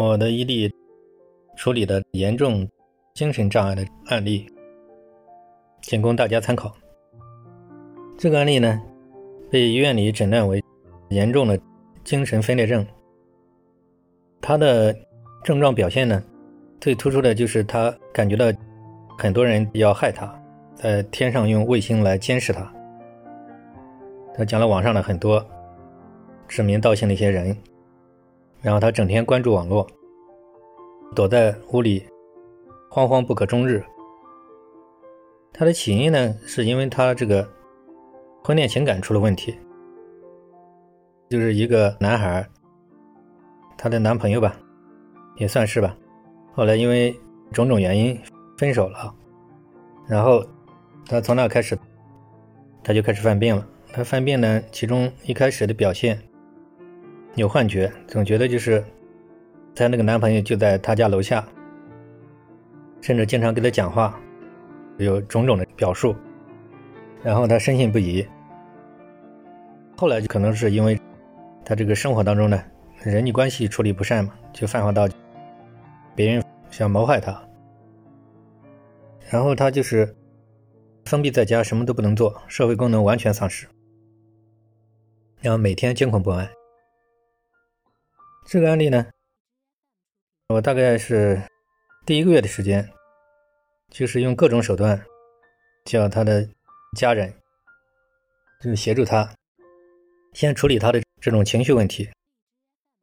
我的一例处理的严重精神障碍的案例，仅供大家参考。这个案例呢，被医院里诊断为严重的精神分裂症。他的症状表现呢，最突出的就是他感觉到很多人要害他，在天上用卫星来监视他。他讲了网上的很多指名道姓的一些人。然后他整天关注网络，躲在屋里，惶惶不可终日。他的起因呢，是因为他这个婚恋情感出了问题，就是一个男孩，他的男朋友吧，也算是吧。后来因为种种原因分手了，然后他从那开始，他就开始犯病了。他犯病呢，其中一开始的表现。有幻觉，总觉得就是她那个男朋友就在她家楼下，甚至经常跟她讲话，有种种的表述，然后她深信不疑。后来就可能是因为她这个生活当中呢，人际关系处理不善嘛，就泛化到别人想谋害她，然后她就是封闭在家，什么都不能做，社会功能完全丧失，然后每天惊恐不安。这个案例呢，我大概是第一个月的时间，就是用各种手段叫他的家人，就是协助他先处理他的这种情绪问题，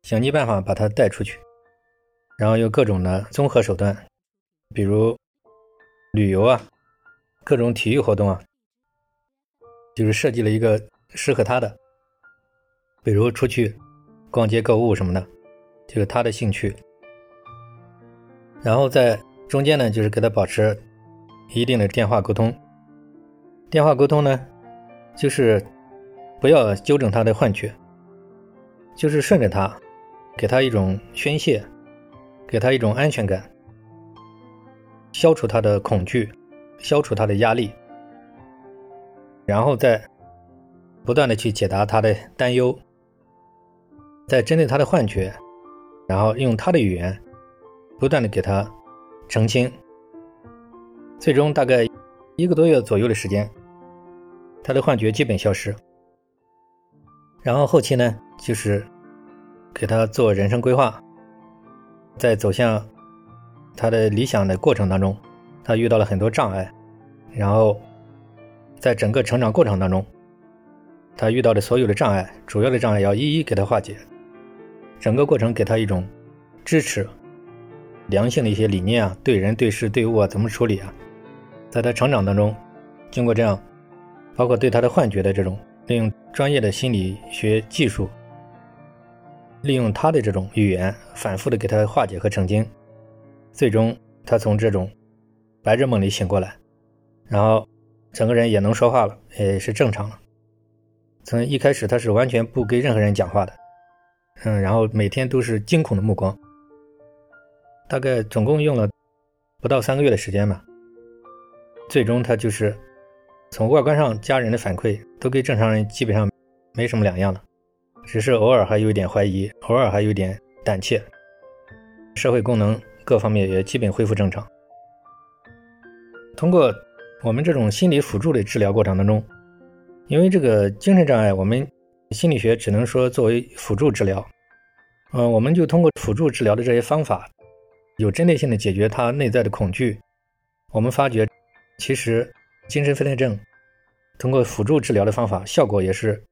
想尽办法把他带出去，然后用各种的综合手段，比如旅游啊，各种体育活动啊，就是设计了一个适合他的，比如出去逛街购物什么的。就是他的兴趣，然后在中间呢，就是给他保持一定的电话沟通。电话沟通呢，就是不要纠正他的幻觉，就是顺着他，给他一种宣泄，给他一种安全感，消除他的恐惧，消除他的压力，然后再不断的去解答他的担忧，在针对他的幻觉。然后用他的语言，不断的给他澄清，最终大概一个多月左右的时间，他的幻觉基本消失。然后后期呢，就是给他做人生规划，在走向他的理想的过程当中，他遇到了很多障碍，然后在整个成长过程当中，他遇到的所有的障碍，主要的障碍要一一给他化解。整个过程给他一种支持、良性的一些理念啊，对人、对事、对物啊，怎么处理啊？在他成长当中，经过这样，包括对他的幻觉的这种，利用专业的心理学技术，利用他的这种语言，反复的给他化解和澄清，最终他从这种白日梦里醒过来，然后整个人也能说话了，也是正常了。从一开始他是完全不跟任何人讲话的。嗯，然后每天都是惊恐的目光，大概总共用了不到三个月的时间吧。最终他就是从外观上家人的反馈都跟正常人基本上没什么两样了，只是偶尔还有一点怀疑，偶尔还有点胆怯，社会功能各方面也基本恢复正常。通过我们这种心理辅助的治疗过程当中，因为这个精神障碍，我们。心理学只能说作为辅助治疗，嗯，我们就通过辅助治疗的这些方法，有针对性的解决他内在的恐惧。我们发觉，其实精神分裂症通过辅助治疗的方法，效果也是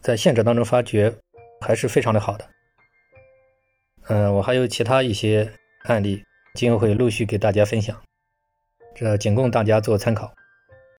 在现实当中发觉还是非常的好的。嗯，我还有其他一些案例，今后会陆续给大家分享，这仅供大家做参考。